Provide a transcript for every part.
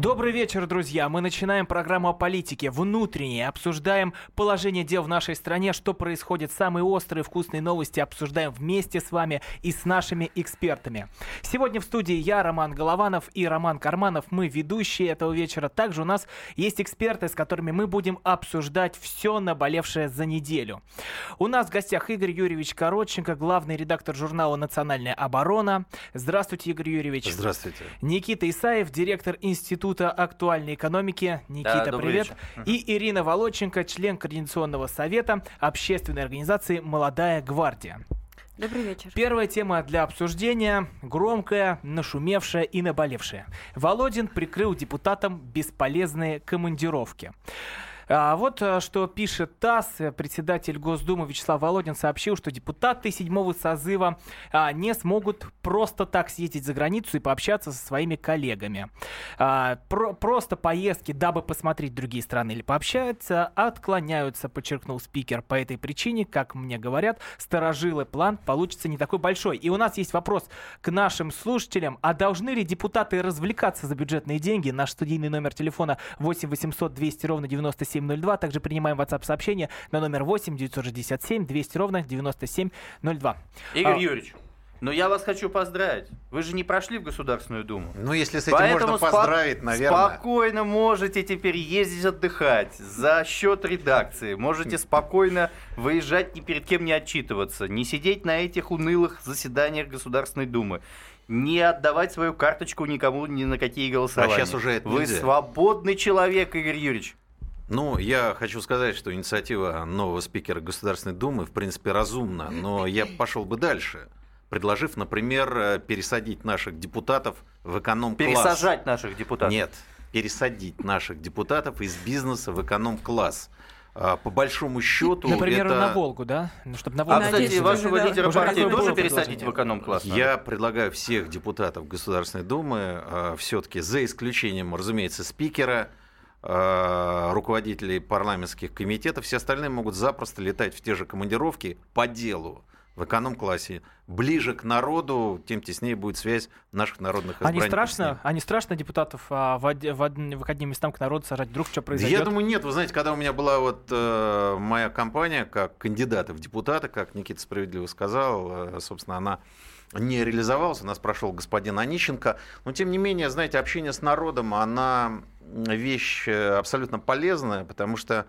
Добрый вечер, друзья. Мы начинаем программу о политике внутренней. Обсуждаем положение дел в нашей стране, что происходит. Самые острые, вкусные новости обсуждаем вместе с вами и с нашими экспертами. Сегодня в студии я, Роман Голованов и Роман Карманов. Мы ведущие этого вечера. Также у нас есть эксперты, с которыми мы будем обсуждать все наболевшее за неделю. У нас в гостях Игорь Юрьевич Коротченко, главный редактор журнала «Национальная оборона». Здравствуйте, Игорь Юрьевич. Здравствуйте. Никита Исаев, директор Института актуальной экономики. Никита, Да, привет. вечер. И Ирина Володченко, член Координационного совета общественной организации «Молодая гвардия». Добрый вечер. Первая тема для обсуждения – громкая, нашумевшая и наболевшая. Володин прикрыл депутатам бесполезные командировки. А вот э, что пишет ТАСС. Э, Председатель Госдумы Вячеслав Володин сообщил, что депутаты седьмого созыва а, не смогут просто так съездить за границу и пообщаться со своими коллегами. А, про- просто поездки, дабы посмотреть другие страны или пообщаться, отклоняются, подчеркнул спикер. По этой причине, как мне говорят, старожилый план получится не такой большой. И у нас есть вопрос к нашим слушателям. А должны ли депутаты развлекаться за бюджетные деньги? Наш студийный номер телефона 8 800 200 ровно 9702. Также принимаем WhatsApp сообщение на номер 8 967 200 ровно 9702. Игорь А- Юрьевич, ну я вас хочу поздравить. Вы же не прошли в Государственную Думу. Ну, если с этим Поэтому можно спо- поздравить, наверное. Спокойно можете теперь ездить отдыхать за счет редакции. Можете спокойно выезжать, ни перед кем не отчитываться. Не сидеть на этих унылых заседаниях Государственной Думы. Не отдавать свою карточку никому ни на какие голосования. А щас уже это Вы нельзя. свободный человек, Игорь Юрьевич. Ну, я хочу сказать, что инициатива нового спикера Государственной Думы, в принципе, разумна, но я пошел бы дальше, предложив, например, э, пересадить наших депутатов в эконом-класс. Пересажать наших депутатов. Нет, пересадить наших депутатов из бизнеса в эконом-класс. А, По большому счету, Например, это... на Волгу, да? Ну, чтобы на А, Волгу Надеюсь, кстати, вашего да. лидера партии тоже пересадить в эконом-класс? Я предлагаю всех депутатов Государственной Думы, все-таки за исключением, разумеется, спикера, руководителей парламентских комитетов, все остальные могут запросто летать в те же командировки по делу в эконом-классе. Ближе к народу, тем теснее будет связь наших народных избранников с страшно, ним. они страшно депутатов а, в, од- в, од- в одним местам к народу сажать. Вдруг что произойдет? Я думаю, нет. Вы знаете, когда у меня была вот э, моя кампания как кандидата в депутаты, как Никита справедливо сказал, э, собственно, она не реализовалась. У нас прошел господин Онищенко. Но, тем не менее, знаете, общение с народом, она вещь э, абсолютно полезная, потому что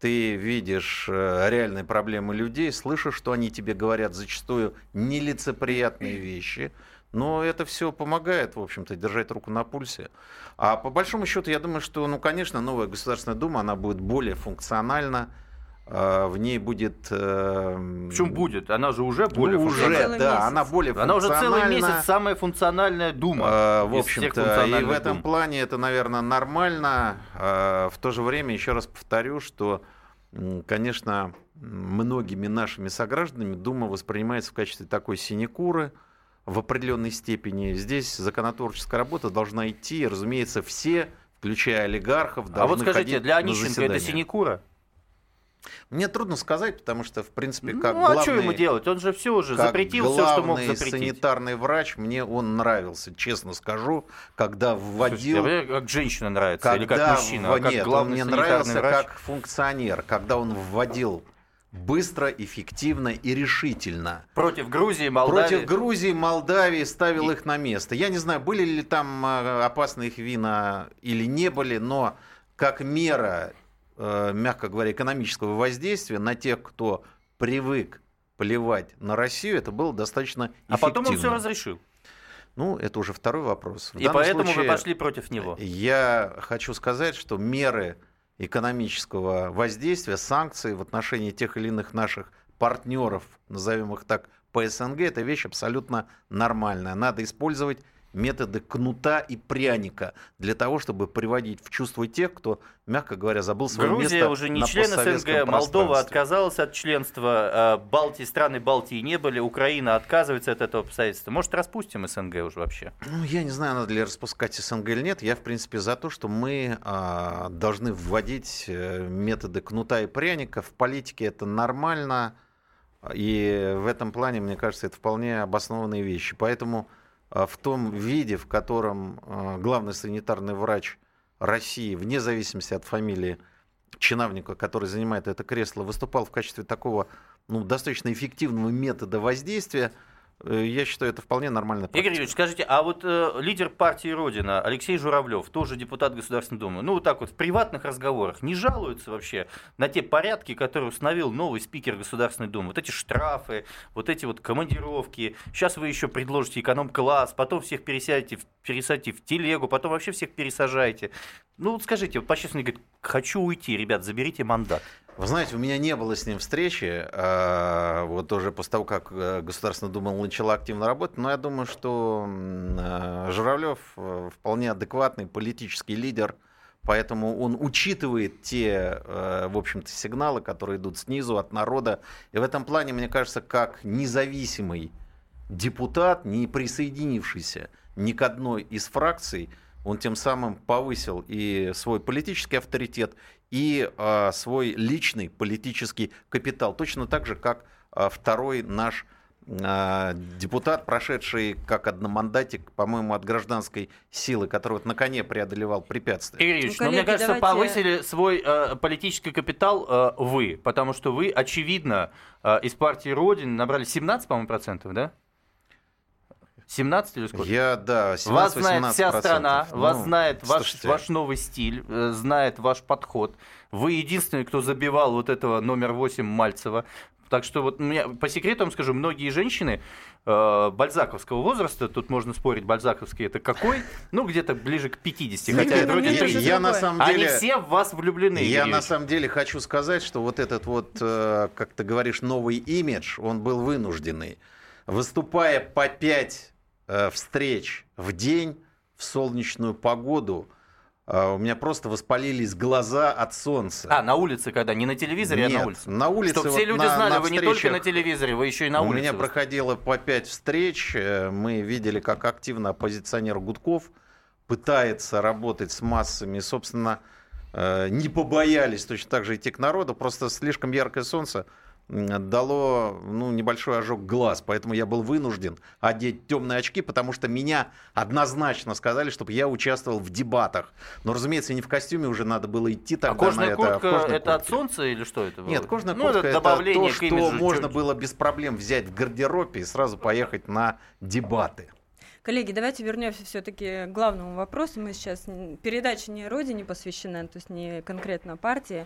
ты видишь э, реальные проблемы людей, слышишь, что они тебе говорят зачастую нелицеприятные вещи, но это все помогает, в общем-то, держать руку на пульсе. А по большому счету, я думаю, что, ну, конечно, новая Государственная Дума, она будет более функциональна, в ней будет... э, Почему будет? Она же уже ну, более уже, функциональна. Целый да, месяц. она более Она уже целый месяц самая функциональная дума. Э, В общем-то, и в этом дум. плане это, наверное, нормально. Э, В то же время, еще раз повторю, что, конечно, многими нашими согражданами Дума воспринимается в качестве такой синекуры в определенной степени. Здесь законотворческая работа должна идти, разумеется, все, включая олигархов, должны А вот скажите, для Онищенко это синекура? Мне трудно сказать, потому что, в принципе, Ну, как а главный... что ему делать? Он же все уже запретил все, что мог запретить. санитарный врач, мне он нравился, честно скажу, когда Слушайте, вводил... а мне как женщина нравится, или когда как мужчина, а как нет, он мне нравился врач. как функционер, когда он вводил быстро, эффективно и решительно. Против Грузии, Молдавии. Против Грузии, Молдавии ставил их на место. Я не знаю, были ли там э, опасные их вина или не были, но как мера, мягко говоря, экономического воздействия на тех, кто привык плевать на Россию, это было достаточно А потом он все эффективно. разрешил. Ну, это уже второй вопрос. В И поэтому вы случае- пошли против него. я хочу сказать, что меры экономического воздействия, санкции в отношении тех или иных наших партнеров, назовем их так, по СНГ, это вещь абсолютно нормальная. Надо использовать методы кнута и пряника для того, чтобы приводить в чувство тех, кто, мягко говоря, забыл свое Грузия место уже не член СНГ, Молдова отказалась от членства, а, Балтии, страны Балтии не были, Украина отказывается от этого обстоятельства. Может, распустим СНГ уже вообще? Ну, я не знаю, надо ли распускать СНГ или нет. Я, в принципе, за то, что мы а, должны вводить э, методы кнута и пряника. В политике это нормально. И в этом плане, мне кажется, это вполне обоснованные вещи. Поэтому в том виде, в котором а, главный санитарный врач России, вне зависимости от фамилии чиновника, который занимает это кресло, выступал в качестве такого ну, достаточно эффективного метода воздействия, э, я считаю, это вполне нормально. Игорь Юрьевич, скажите, а вот э, лидер партии Родина Алексей Журавлев, тоже депутат Государственной Думы, ну вот так вот в приватных разговорах не жалуется вообще на те порядки, которые установил новый спикер Государственной Думы? Вот эти штрафы, вот эти вот командировки. Сейчас вы еще предложите эконом-класс, потом всех пересядете, пересадите в телегу, потом вообще всех пересажаете. Ну вот скажите, вот по-честному говорит, хочу уйти, ребят, заберите мандат. Вы знаете, у меня не было с ним встречи, а, вот уже после того, как э, Государственная Дума начала активно работать, но я думаю, что э, Журавлев э, вполне адекватный политический лидер, поэтому он учитывает те, в общем-то, сигналы, которые идут снизу, от народа. И в этом плане, мне кажется, как независимый депутат, не присоединившийся ни к одной из фракций, он тем самым повысил и свой политический авторитет, и а, свой личный политический капитал. Точно так же, как а, второй наш а, депутат, прошедший как одномандатик, по-моему, от гражданской силы, который вот на коне преодолевал препятствия. Игорь Юрьевич, Ну, ну, мне коллеги, кажется, давайте- повысили свой э, политический капитал э, вы, потому что вы, очевидно, э, из партии Родины набрали 17, по-моему, процентов, да? 17 или сколько? Я, да, 17-18%. Вас знает вся страна, Ну, вас знает ваш, ваш новый стиль, э, знает ваш подход. Вы единственный, кто забивал вот этого номер 8 Мальцева. Так что вот мне, по секрету вам скажу, многие женщины э, бальзаковского возраста, тут можно спорить, бальзаковский это какой, ну где-то ближе к 50, Знаете, хотя ну, вроде я, тоже 30. я на самом Они деле... все в вас влюблены. Я на Юрьевич. самом деле хочу сказать, что вот этот вот, э, как ты говоришь, новый имидж, он был вынужденный. Выступая по пять э, встреч в день в солнечную погоду, э, у меня просто воспалились глаза от солнца. А, на улице когда? Не на телевизоре, а Нет, на улице. на улице. Чтобы вот все люди на- знали, на вы не только на телевизоре, вы еще и на У улице. меня выступаете. проходило по пять встреч. э, Мы видели, как активно оппозиционер Гудков пытается работать с массами. Собственно, э, не побоялись точно так же идти к народу. Просто слишком яркое солнце дало ну, небольшой ожог глаз. Поэтому я был вынужден одеть темные очки, потому что меня однозначно сказали, чтобы я участвовал в дебатах. Но, разумеется, не в костюме уже надо было идти А тогда кожная на это. а куртка кожной это от солнца или что это? было? Нет, кожная Ну, куртка это это добавление то, к что имиджу. можно было без проблем взять в гардеробе и сразу поехать на дебаты. Коллеги, давайте вернемся все-таки к главному вопросу. Мы сейчас передача не родине посвящена, то есть не конкретно партии.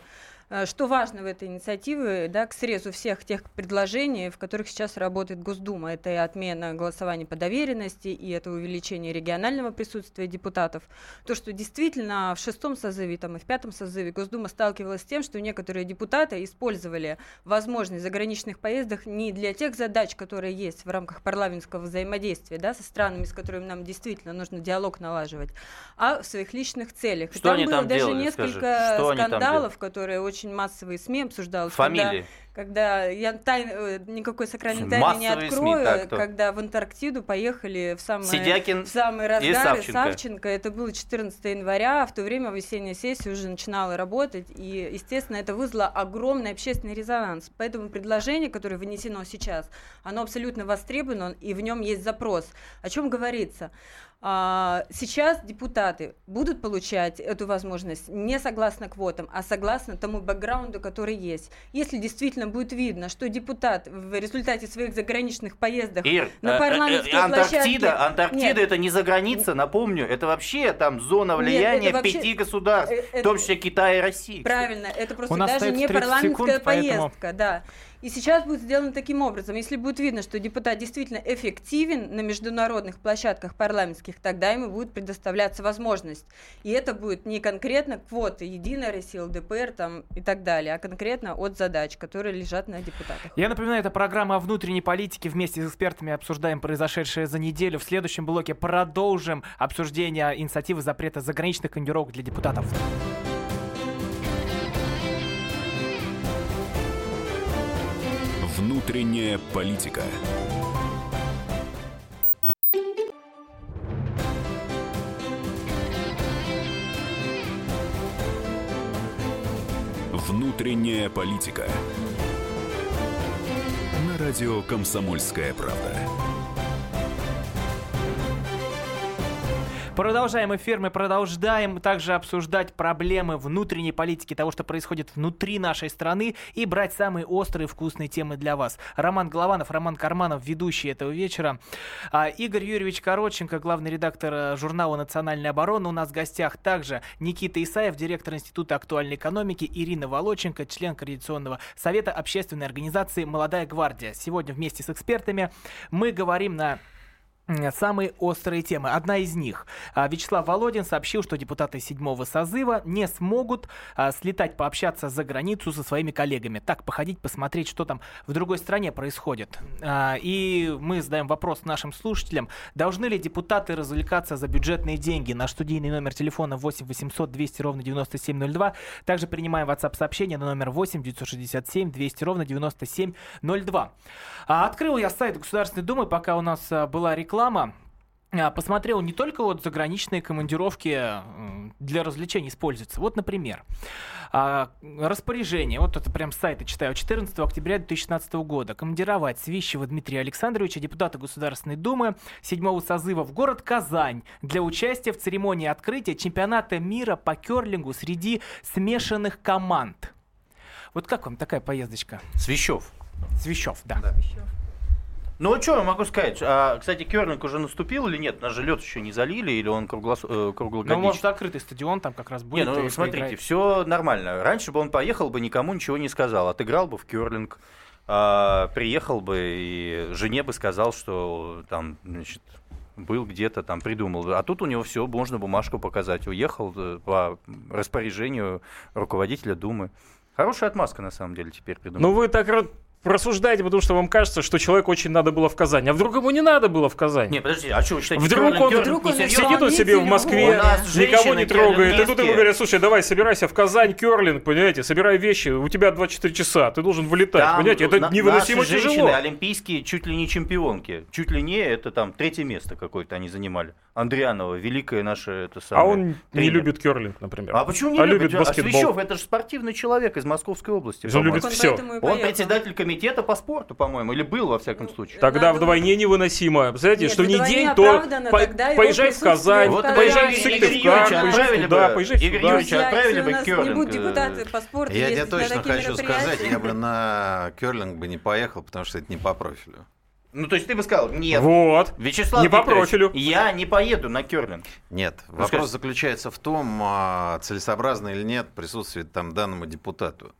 Э, Что важно в этой инициативе, да, к срезу всех тех предложений, в которых сейчас работает Госдума. Это и отмена голосования по доверенности, и это увеличение регионального присутствия депутатов. То, что действительно в шестом созыве там, и в пятом созыве Госдума сталкивалась с тем, что некоторые депутаты использовали возможность заграничных поездок не для тех задач, которые есть в рамках парламентского взаимодействия да, со странами, с которыми нам действительно нужно диалог налаживать, а в своих личных целях. И Что они было там даже делали, несколько скажи? Что там скандалов, которые очень массовые СМИ обсуждалось. когда- Фамилии. когда я тай- э, никакой сакральной тайны не Массовые СМИ, открою, так то. когда в Антарктиду поехали в самое Сидякин в самые и разгары Савченко. Савченко. Это было 14 января, а в то время весенняя сессия уже начинала работать, и, естественно, это вызвало огромный общественный резонанс. Поэтому предложение, которое вынесено сейчас, оно абсолютно востребовано, и в нем есть запрос. О чем говорится? А, Сейчас депутаты будут получать эту возможность не согласно квотам, а согласно тому бэкграунду, который есть. Если действительно будет видно, что депутат в результате своих заграничных поездок Ир, на э, э, парламентской э, Антарктида, площадке- Антарктида Нет. это не за граница, напомню, это вообще там зона Нет, влияния это вообще- пяти государств, э, в том числе Китая и России. Правильно, это просто даже не 30 парламентская секунд, поэтому- поездка, да. И сейчас будет сделано таким образом. Если будет видно, что депутат действительно эффективен на международных площадках парламентских, тогда ему будет предоставляться возможность. И это будет не конкретно квоты Единая Россия, ЛДПР там, и так далее, а конкретно от задач, которые лежат на депутатах. Я напоминаю, это программа о внутренней политике. Вместе с экспертами обсуждаем произошедшее за неделю. В следующем блоке продолжим обсуждение инициативы запрета заграничных командировок для депутатов. Внутренняя политика. Внутренняя политика. На радио «Комсомольская правда». Продолжаем эфир, мы продолжаем также обсуждать проблемы внутренней политики, того, что происходит внутри нашей страны, и брать самые острые вкусные темы для вас. Роман Голованов, Роман Карманов, ведущий этого вечера. А, Игорь Юрьевич Коротченко, главный редактор э, журнала «Национальная оборона». У нас в гостях также Никита Исаев, директор Института актуальной экономики, Ирина Волоченко, член Координационного совета общественной организации «Молодая гвардия». Сегодня вместе с экспертами мы говорим на самые острые темы. Одна из них. А, Вячеслав Володин сообщил, что депутаты седьмого созыва не смогут а, слетать пообщаться за границу со своими коллегами. Так, походить, посмотреть, что там в другой стране происходит. А, и мы задаем вопрос нашим слушателям. Должны ли депутаты развлекаться за бюджетные деньги? Наш студийный номер телефона 8 800 200 ровно 9702. Также принимаем WhatsApp сообщение на номер 8 967 200 ровно 9702. Открыл я сайт Государственной Думы, пока у нас была реклама реклама. А, посмотрел не только вот заграничные командировки для развлечений используются. Вот, например, а, распоряжение, вот это прям с сайта читаю, 14 октября 2016 года. Командировать Свищева Дмитрия Александровича, депутата Государственной Думы, седьмого созыва в город Казань для участия в церемонии открытия чемпионата мира по керлингу среди смешанных команд. Вот как вам такая поездочка? Свищев. Свищев, да. да. Ну, что я могу сказать? А, кстати, Керлинг уже наступил или нет? Нас же лед еще не залили, или он круглос... э, круглогодичный? Ну, может, открытый стадион там как раз будет. Не, ну, смотрите, все нормально. Раньше бы он поехал бы, никому ничего не сказал. Отыграл бы в Керлинг, а, приехал бы и жене бы сказал, что там, значит, был где-то там, придумал. А тут у него все, можно бумажку показать. Уехал э, по распоряжению руководителя Думы. Хорошая отмазка, на самом деле, теперь придумал. Ну, вы так рассуждаете, потому что вам кажется, что человеку очень надо было в Казань. А вдруг ему не надо было в Казань? Не, подожди, а что вы считаете? Вдруг он, вдруг он сидит он себе в Москве, никого не трогает. И тут ему говорят, слушай, давай, собирайся в Казань, керлинг, понимаете, собирай вещи, у тебя 24 часа, ты должен вылетать, там, понимаете, это на, невыносимо наши тяжело. олимпийские чуть ли не чемпионки, чуть ли не, это там третье место какое-то они занимали. Андрианова, великая наша это самое. А он тренер. не любит керлинг, например. А почему не а любит? любит баскетбол. А Свящев, это же спортивный человек из Московской области. Он любит он все. Он председатель комитета по спорту, по-моему, или был во всяком случае. Тогда Надо... вдвойне невыносимо. Представляете, Нет, что не день, то по... поезжай в Казань, вот поезжай в Сыктывкар, поезжай туда, поезжай Игорь Юрьевич, отправили бы керлинг. Депутаты по спорту Я тебе точно хочу сказать, я бы на керлинг бы не поехал, потому что это не по профилю. Ну, то есть ты бы сказал, нет. Вот. Вячеслав не по профилю. Я не поеду на керлинг. Нет. Ну, вопрос скажи. заключается в том, а, целесообразно или нет присутствие там данному депутату.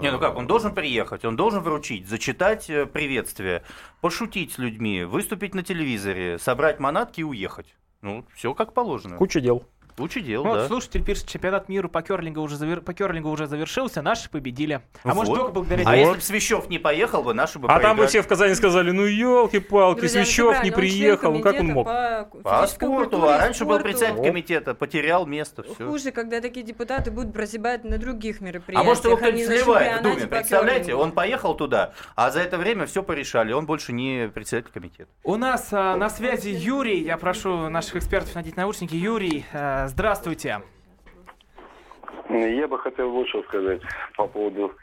Не, ну как, он должен приехать, он должен вручить, зачитать э, приветствие, пошутить с людьми, выступить на телевизоре, собрать манатки и уехать. Ну, все как положено. Куча дел. Лучше дел, ну, да. Вот, слушатель пишет, чемпионат мира по керлингу уже, завер... по керлингу уже завершился, наши победили. А вот. может только благодаря... А вот. если бы Свящев не поехал бы, наши бы А проиграли. там бы все в Казани сказали, ну елки-палки, Свящев не приехал, ну как он мог? По, по спорту, а раньше был председатель комитета, потерял место, все. Хуже, когда такие депутаты будут прозябать на других мероприятиях. А может его кто-нибудь сливает в Думе, представляете? Он поехал туда, а за это время все порешали, он больше не председатель комитета. У нас а, на связи Юрий, я прошу наших экспертов надеть наушники. Юрий, а, здравствуйте. Я бы хотел вот что сказать по поводу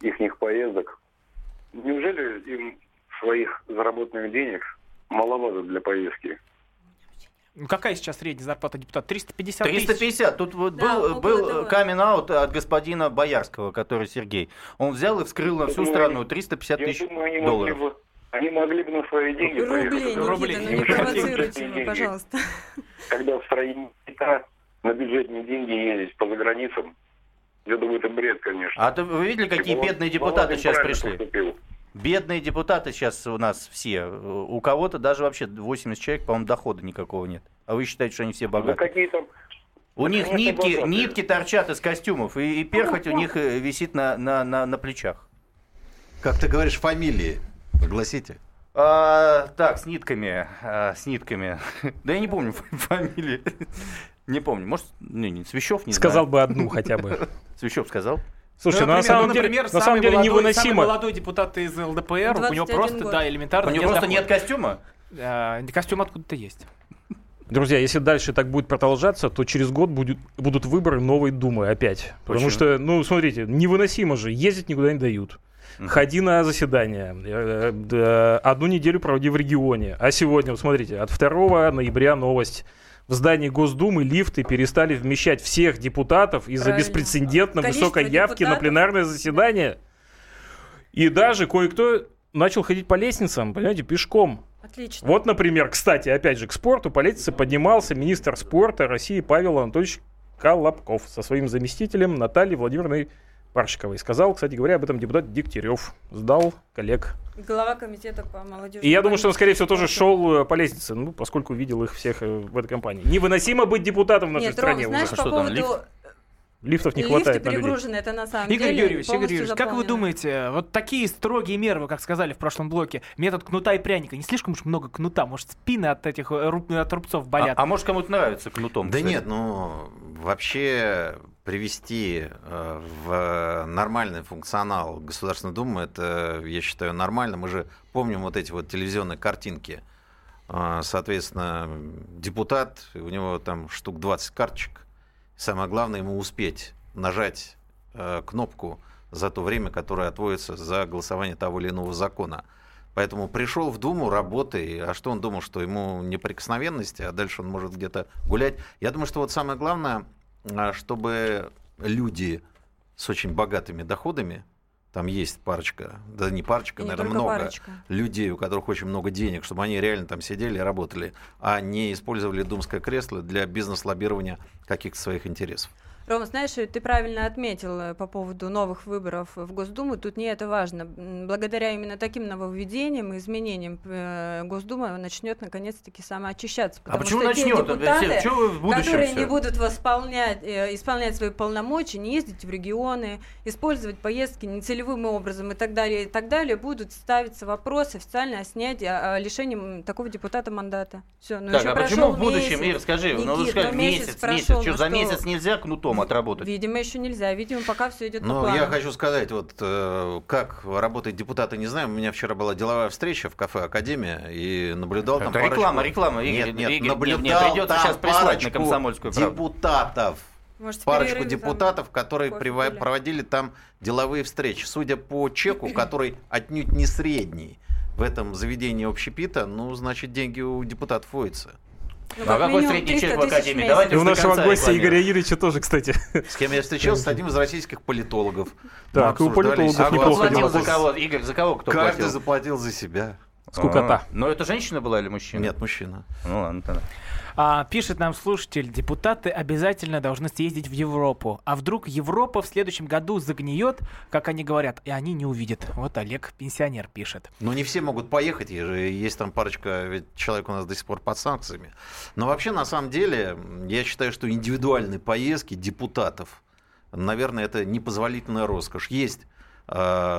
их поездок. Неужели им своих заработанных денег маловато для поездки? Ну, какая сейчас средняя зарплата депутата? 350 тысяч? 350. Тут вот да, был, был камин-аут от господина Боярского, который Сергей. Он взял и вскрыл на всю страну 350 тысяч долларов. Бы, они могли бы на свои деньги Рублей, поехать. Никита, Рублей. ну не провоцируйте его, пожалуйста. Когда в стране на бюджетные деньги ездить по заграницам, Я думаю, это бред, конечно. А то вы видели, какие Володин- бедные депутаты сейчас пришли? поступил. Бедные депутаты сейчас у нас все. У кого-то даже вообще 80 человек, по-моему, дохода никакого нет. А вы считаете, что они все Да богаты? какие там... У них конечно, нитки, богатые. нитки торчат из костюмов, и, и перхоть у них э, висит на, на, на, на плечах. Как ты говоришь, фамилии. Огласите. А, так, с нитками, а, с нитками. Да я не помню фа- фамилии. Не помню. Может, не, не, Свящев не Сказал знаю. бы одну хотя бы. Свящев сказал. Слушай, ну, на например, самом ну, деле, например, на самый самом деле молодой- Самый невыносимо. молодой депутат из ЛДПР, у него 21 просто, год. да, У элементарно него нет просто дохода. нет костюма. А, Костюм откуда-то есть. Друзья, если дальше так будет продолжаться, то через год будет, будут выборы новой Думы опять. Потому Почему? что, ну, смотрите, невыносимо же, ездить никуда не дают. Ходи на заседание, э, э, да, одну неделю проводи в регионе. А сегодня, вот смотрите, от 2 ноября новость. В здании Госдумы лифты перестали вмещать всех депутатов из-за Правильно. беспрецедентно Количество высокой явки на депутатов. пленарное заседание. И даже кое-кто начал ходить по лестницам, понимаете, пешком. Отлично. Вот, например, кстати, опять же, к спорту по лестнице поднимался министр спорта России Павел Анатольевич Колобков со своим заместителем Натальей Владимировной Паршиковой. Сказал, кстати говоря, об этом депутат Дегтярев. Сдал коллег. Глава комитета по молодежи. И я думаю, что он, скорее всего, тоже шел э, по лестнице, ну, поскольку видел их всех э, в этой компании. Невыносимо быть депутатом в нашей Нет, стране Ром, знаешь, уже. по Что там, поводу... лифт? Лифтов не Лифты хватает людей. перегружены, это на самом Игорь деле Юрьевич, Игорь Юрьевич, как вы думаете, вот такие строгие меры, вы как сказали в прошлом блоке, метод кнута и пряника, не слишком уж много кнута? Может, спины от этих э, от рубцов А, болят? а может, кому-то нравится кнутом? Да кстати? нет, ну вообще привести э, в нормальный функционал Государственной Думы, это, я считаю, нормально. Мы же помним вот эти вот телевизионные картинки. А, Соответственно, депутат, у него там штук 20 карточек. Самое главное ему успеть нажать э, кнопку за то время, которое отводится за голосование того или иного закона. Поэтому пришел в Думу, работай. А что он думал, что ему неприкосновенности, а дальше он может где-то гулять? Я думаю, что вот самое главное, чтобы люди с очень богатыми доходами, там есть парочка, да не парочка, И не наверное, только много парочка. людей, у которых очень много денег, чтобы они реально там сидели и работали, а не использовали думское кресло для бизнес-лоббирования каких-то своих интересов. Рома, знаешь, ты правильно отметил э, по поводу новых выборов в Госдуму. Тут не это важно. Благодаря именно таким нововведениям и изменениям э, Госдума начнет наконец-таки самоочищаться. А почему начнет? депутаты, Чего в будущем которые всё? не будут восполнять, э, исполнять свои полномочия, не ездить в регионы, использовать поездки нецелевым образом и так далее, и так далее, будут ставиться вопросы официально о снятии, о, лишении такого депутата мандата. Все, ну Так, а почему в будущем, месяц. Ир, скажи, ну Никит, скажи, ну, месяц, месяц месяц, прошел, что, ну за что? месяц нельзя кнутом отработать? Видимо, еще нельзя. Видимо, пока все идет по Ну, плану. я хочу сказать, вот э, как работают депутаты, не знаю. У меня вчера была деловая встреча в кафе Академия и наблюдал там Это парочку- реклама, реклама, Игорь, Нет, нет, Игорь, наблюдал нет, нет, придется там сейчас прислать на «Комсомольскую правду». депутатов. Может, Парочку перерыве там депутатов, которые пили? проводили там деловые встречи. Судя по чеку, который отнюдь не средний в этом заведении общепита, ну, значит, деньги у депутатов водятся. Ну, А как какой средний 300 чек в Академии? Давайте И у нашего гостя. Игоря Юрьевича тоже, кстати. С кем я встречался? С одним из российских политологов. Так, у политологов А кто неплохо за кого? Игорь, за кого кто Каждый платил? заплатил за себя. Скукота. А, Но это женщина была или мужчина? Нет, мужчина. Ну ладно тогда. А, пишет нам слушатель, депутаты обязательно должны съездить в Европу. А вдруг Европа в следующем году загниет, как они говорят, и они не увидят. Вот Олег, пенсионер, пишет. Но не все могут поехать, есть там парочка, ведь человек у нас до сих пор под санкциями. Но вообще, на самом деле, я считаю, что индивидуальные поездки депутатов, наверное, это непозволительная роскошь. Есть,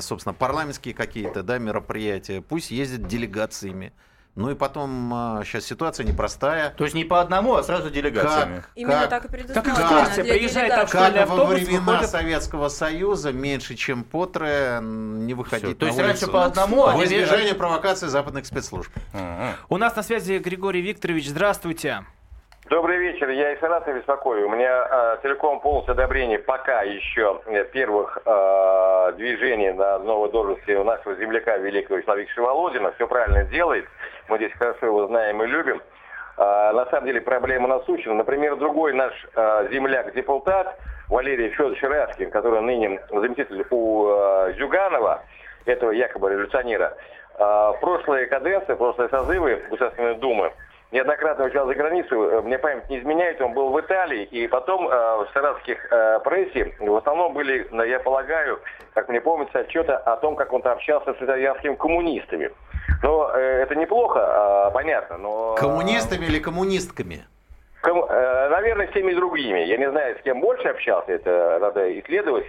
собственно, парламентские какие-то да, мероприятия, пусть ездят делегациями. Ну и потом, э, сейчас ситуация непростая. То есть не по одному, а сразу делегациями. Как, Именно как- так и предусмотрено экскурсия, для приезжает как во автобус времена выходит- Советского Союза меньше, чем по трое, не выходить. То есть раньше улицу. по одному, а Во теперь- избежание провокации западных спецслужб. У нас на связи Григорий Викторович, здравствуйте. Добрый вечер, я из Саратова беспокою. У меня э, целиком полностью одобрение пока еще э, первых э, движений на новой должности у нашего земляка великого Вячеслава Викторовича Володина. Все правильно делает. Мы здесь хорошо его знаем и любим. А, на самом деле проблема насущна. Например, другой наш э, земляк-депутат Валерий Федорович Раскин, который ныне заместитель у э, Зюганова, этого якобы революционера, э, прошлые каденции, прошлые созывы Государственной Думы неоднократно уезжал за границу, э, мне память не изменяет, он был в Италии, и потом э, в саратовских э, прессе в основном были, ну, я полагаю, как мне помнится, отчеты о том, как он там общался с итальянскими коммунистами. Но э, это неплохо, э, понятно, но... Коммунистами или коммунистками? Ком- э, наверное, с теми другими. Я не знаю, с кем больше общался, это надо исследовать.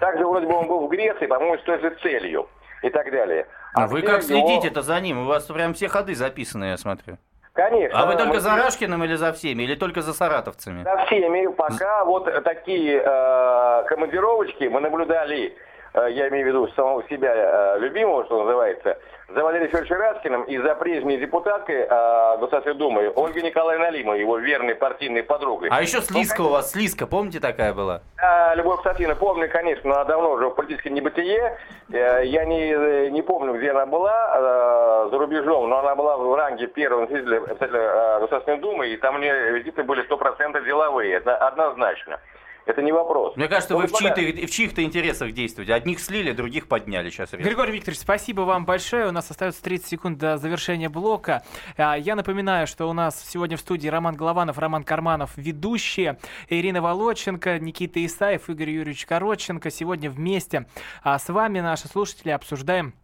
Также вроде бы он был в Греции, по-моему, с той же целью и так далее. А вы все как его- следите-то за ним? У вас прям все ходы записаны, я смотрю. Конечно. А вы только мы- за Рашкиным или за всеми? Или только за саратовцами? За всеми. Пока вот такие э, командировочки мы наблюдали, э, я имею в виду самого себя э, любимого, что называется, за Валерием Федоровичем Раскиным и за прежней депутаткой э, Государственной Думы Ольгой Николаевной Алимовой, его верной партийной подругой. А еще Слизка у вас, Слизка, помните такая была? А, Любовь Сафина, помню, конечно, но она давно уже в политическом небытие. Э, Я не, не помню, где она была э, за рубежом, но она была в ранге первого председателя, э, Государственной Думы, и там у нее визиты были 100% деловые, это однозначно. Это не вопрос. Мне кажется, вы в чьих-то, в чьих-то интересах действуете. Одних слили, других подняли сейчас. резко. Григорий Викторович, спасибо вам большое. У нас остается 30 секунд до завершения блока. А, Я напоминаю, что у нас сегодня в студии Роман Голованов, Роман Карманов, ведущие, Ирина Волоченко, Никита Исаев, Игорь Юрьевич Коротченко. Сегодня вместе а, с вами, наши слушатели, обсуждаем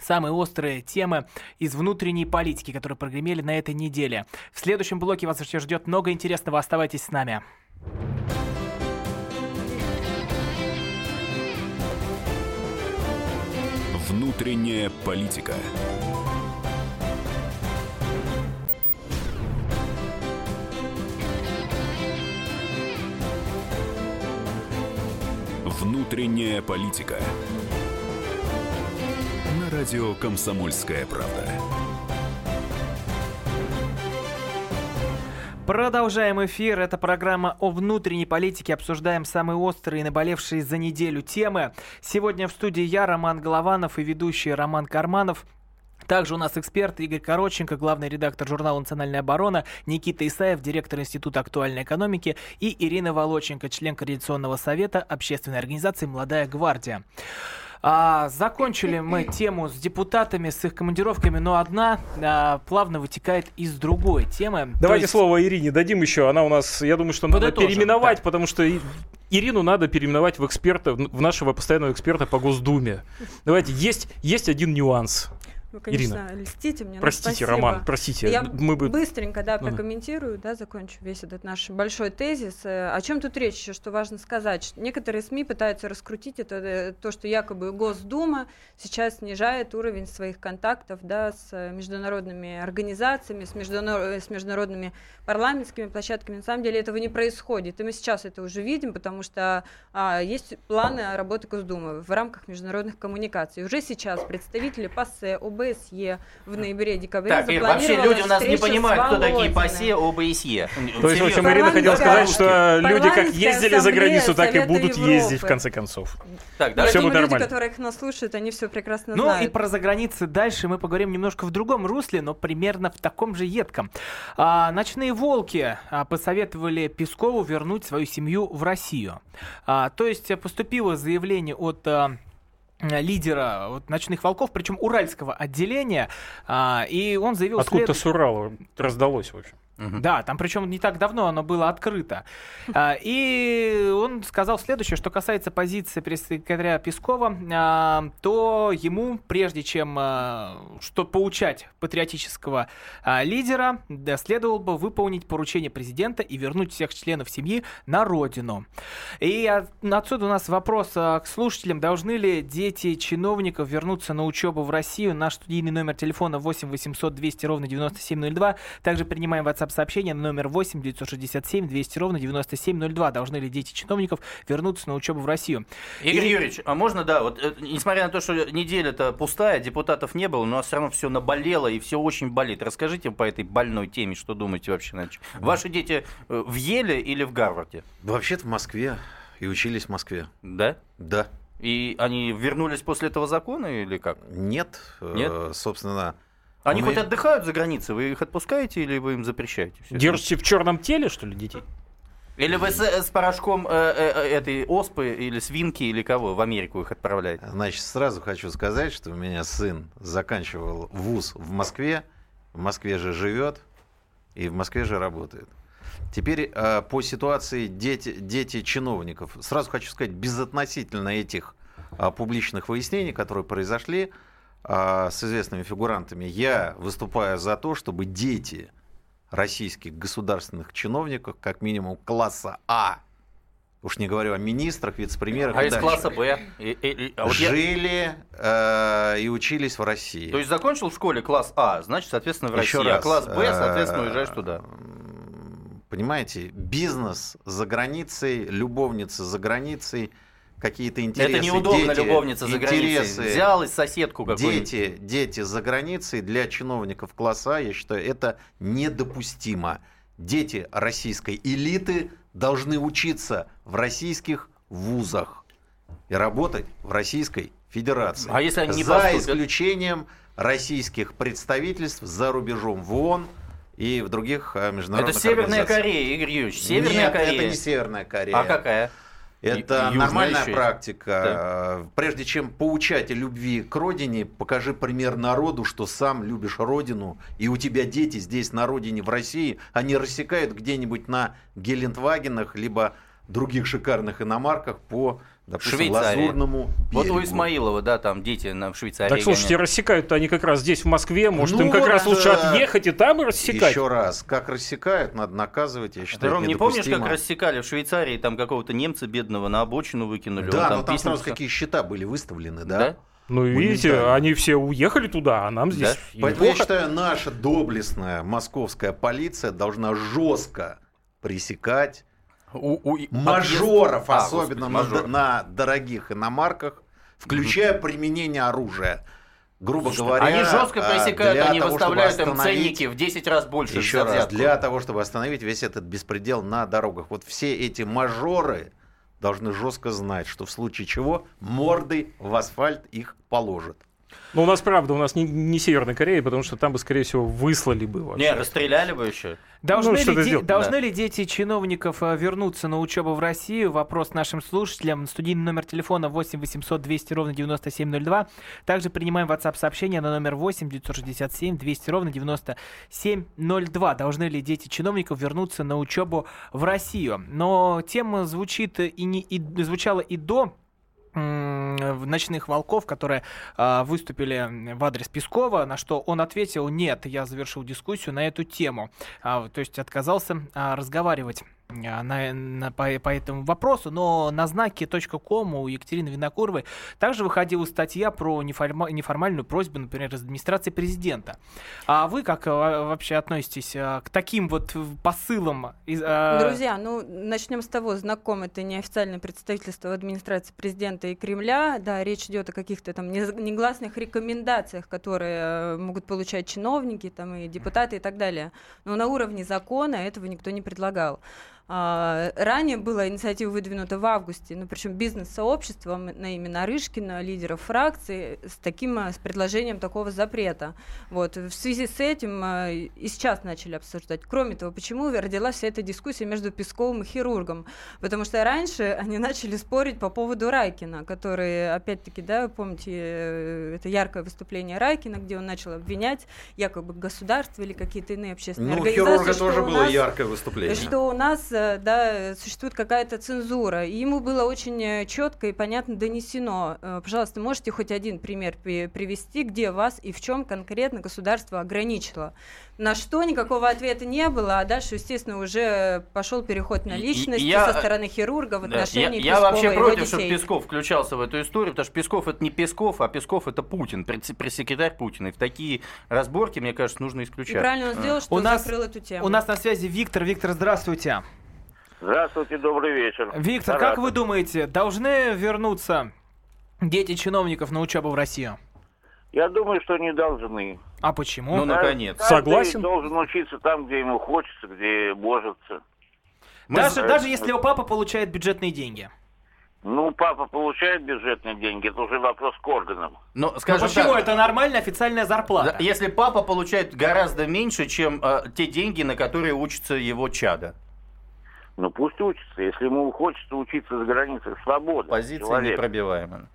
Самые острые темы из внутренней политики, которые прогремели на этой неделе. В следующем блоке вас еще ждет много интересного. Оставайтесь с нами. Внутренняя политика. Внутренняя политика. На радио «Комсомольская правда». Продолжаем эфир. Это программа о внутренней политике. Обсуждаем самые острые и наболевшие за неделю темы. Сегодня в студии я, Роман Голованов и ведущий Роман Карманов. Также у нас эксперт Игорь Коротченко, главный редактор журнала «Национальная оборона», Никита Исаев, директор Института актуальной экономики и Ирина Волоченко, член Координационного совета общественной организации «Молодая гвардия». А, закончили мы тему с депутатами, с их командировками, но одна а, плавно вытекает из другой темы. Давайте есть- слово Ирине дадим еще. Она у нас, я думаю, что надо Подытожим, переименовать, да. потому что Ирину надо переименовать в эксперта, в нашего постоянного эксперта по Госдуме. Давайте, есть, есть один нюанс. Вы, конечно, льстите мне. Простите, спасибо. Роман, простите. Я мы бы... быстренько, да, прокомментирую, да, закончу весь этот наш большой тезис. Э, О чем тут речь еще, что важно сказать? Некоторые СМИ пытаются раскрутить это, э, то, что якобы Госдума сейчас снижает уровень своих контактов, да, с э, международными организациями, с, междунар- э, с международными парламентскими площадками. На самом деле этого не происходит. И мы сейчас это уже видим, потому что а, есть планы работы Госдумы в рамках международных коммуникаций. Уже сейчас представители ПАСЕ, ОБСЕ в ноябре-декабре Так, Ир, вообще люди у нас не понимают, кто такие. ПАСЕ, ОБСЕ. То есть, в общем. Ирина хотела сказать, что люди как ездили за границу, так и будут ездить в конце концов. Так, Всё думаю, будет люди, нормально. которые нас слушают, они все прекрасно Ну знают. и про заграницы дальше мы поговорим немножко в другом русле, но примерно в таком же едком. А, ночные волки а, посоветовали Пескову вернуть свою семью в Россию. А, то есть э, поступило заявление от э, лидера вот, ночных волков, причем уральского отделения, а, и он заявил Откуда-то след- с Урала раздалось, в общем. Мгм. да, там причем не так давно оно было открыто. А, И он сказал следующее, что касается позиции пресс-секретаря Пескова, а, то ему, прежде чем а, что поучать патриотического лидера, следовало бы выполнить поручение президента и вернуть всех членов семьи на родину. И от- отсюда у нас вопрос к слушателям. Должны ли дети чиновников вернуться на учебу в Россию? Наш студийный номер телефона 8 800 200 ровно 9702. Также принимаем WhatsApp сообщение на номер 8 967 200 ровно 9702. Должны ли дети чиновников вернуться на учебу в Россию? Игорь И- Юрьевич, а можно, да, вот э, несмотря на то, что неделя-то пустая, депутатов не было, но все равно все наболело и все очень болит. Расскажите по этой больной теме, что думаете вообще? Нач- Ваши дети э, в Еле или в Гарварде? Вообще-то в Москве. И учились в Москве. Да? Да. И они вернулись после этого закона или как? Нет. э, Нет? собственно, Они Мы- хоть отдыхают за границей, вы их отпускаете или вы им запрещаете? это? Держите в черном теле, что ли, детей? Или вы с, э, с порошком э, э, э, этой оспы или свинки или кого в Америку их отправляете? Значит, сразу хочу сказать, что у меня сын заканчивал вуз в Москве, в Москве же живет, и в Москве же работают. Теперь э, по ситуации дети, дети чиновников. Сразу хочу сказать, безотносительно этих э, публичных выяснений, которые произошли э, с известными фигурантами, я выступаю за то, чтобы дети российских государственных чиновников, как минимум класса А, уж не говорю о министрах, вице-премьерах, А из дальше, класса Б? И- и- и- а вот я- жили э, и учились в России. То есть закончил в школе класс А, значит, соответственно, в Еще России. А раз, класс Б, соответственно, э, уезжаешь туда. Понимаете, бизнес за границей, любовница за границей, какие-то интересы. Это неудобно, дети, любовница за границей. интересы, Взял из соседку какую-нибудь. Дети, дети за границей для чиновников класса, я считаю, это недопустимо. Дети российской элиты должны учиться в российских вузах и работать в Российской Федерации. А если они не за поступят? исключением российских представительств за рубежом в ООН и в других э, международных Это Северная. Корея, Игорь Юрьевич. Северная Нет, Корея. это не Северная Корея. А какая? Это южная нормальная еще практика. Прежде чем поучать о любви к родине, покажи пример народу, что сам любишь родину, и у тебя дети здесь на родине, в России, они рассекают где-нибудь на Гелендвагенах, либо других шикарных иномарках по, допустим, Швейцарии. Лазурному Вот берегу. у Исмаилова, да, там дети на в Швейцарии. Так слушайте, гоняют. рассекают-то они как раз здесь, в Москве. Может, Ну им как вот, раз лучше отъехать и там и рассекать? Еще раз, как рассекают, надо наказывать, я считаю, Ром, не помнишь, как рассекали в Швейцарии там какого-то немца бедного на обочину выкинули? Да, он но там сразу какие счета были выставлены, да? Да? Ну, видите, они все уехали туда, а нам здесь и Поэтому я считаю, наша доблестная московская полиция должна жестко пресекать У- у- мажоров, А, особенно господи, на, на дорогих иномарках, включая применение оружия. Грубо говоря, Они жестко а, пресекают, они того, выставляют им ценники в 10 раз больше Еще раз, взятку. для того, чтобы остановить весь этот беспредел на дорогах. Вот все эти мажоры должны жестко знать, что в случае чего мордой в асфальт их положат. Но у нас, правда, у нас не, не Северная Корея, потому что там бы, скорее всего, выслали бы вообще. Не, расстреляли бы еще. Должны, Ну, ли, де- должны да. ли дети чиновников э, вернуться на учебу в Россию? Вопрос нашим слушателям. Студийный номер телефона 8 800 200 ровно 9702. Также принимаем WhatsApp сообщение на номер 8 967 200 ровно 9702. Должны ли дети чиновников вернуться на учебу в Россию? Но тема звучит и, не, и звучала и до ночных волков, которые а, выступили в адрес Пескова, на что он ответил: нет, я завершил дискуссию на эту тему. А, то есть отказался а, разговаривать на, на- по, по этому вопросу, но на знаке .ком у Екатерины Винокуровой также выходила статья про неформа- неформальную просьбу, например, из администрации президента. А вы как а, вообще относитесь а, к таким вот посылам? из- а, Друзья, ну начнем с того, знаком это неофициальное представительство администрации президента и Кремля. Да, речь идет о каких-то там не- негласных рекомендациях, которые э, могут получать чиновники там, и депутаты и так далее. Но на уровне закона этого никто не предлагал. А, Ранее была инициатива выдвинута в августе, ну, причем бизнес-сообществом на имя Нарышкина, лидеров фракции, с таким, а, с предложением такого запрета. Вот. В связи с этим а, и сейчас начали обсуждать. Кроме того, почему родилась вся эта дискуссия между Песковым и хирургом? Потому что раньше они начали спорить по поводу Райкина, который, опять-таки, да, помните, э, это яркое выступление Райкина, где он начал обвинять якобы государство или какие-то иные общественные Ну, организации. хирурга что тоже было нас- яркое выступление. что у нас э, да, существует какая-то цензура. И ему было очень четко и понятно донесено. Э, Пожалуйста, можете хоть один пример при- привести, где вас и в чем конкретно государство ограничило? На что никакого ответа не было, а дальше, естественно, уже пошел переход на И- и- личности я- со стороны хирурга в Да, Я, отношении я Пескова вообще и его против, чтобы. Песков включался в эту историю, потому что Песков это не Песков, а Песков это Путин, пресс- пресс-секретарь Путина. И в такие разборки, мне кажется, нужно И исключать. правильно он сделал, что У нас- закрыл эту тему. У нас на связи Виктор. Виктор, здравствуйте. Здравствуйте, добрый вечер. Виктор, как Саратов. вы думаете, должны вернуться дети чиновников на учебу в Россию? Я думаю, что не должны. А почему? Ну, наконец. Каждый Согласен. должен учиться там, где ему хочется, где может. Мы даже, за- даже если у папы получает бюджетные деньги. Ну, папа получает бюджетные деньги, это уже вопрос к органам. Ну, Ну скажем почему? так, Это нормальная официальная зарплата. если папа получает гораздо меньше, чем э, те деньги, на которые учится его чада. Ну, пусть учится. Если ему хочется учиться за границей, свобода. Позиция человека. непробиваемая.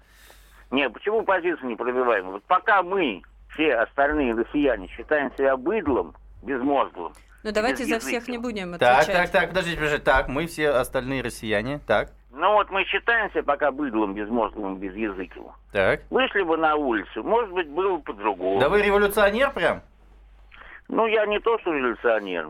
Не, почему позиция непробиваемая? Вот пока мы, все остальные россияне, считаем себя быдлом, безмозглым, Ну давайте за всех не будем Так, отвечать. так, так, подождите, подождите. Так, мы все остальные россияне. Так, Ну вот мы считаемся пока быдлом безмозглым, без языков. так. Вышли бы на улицу, может быть, было бы по-другому. Да вы революционер прям? Ну, я не то, что революционер.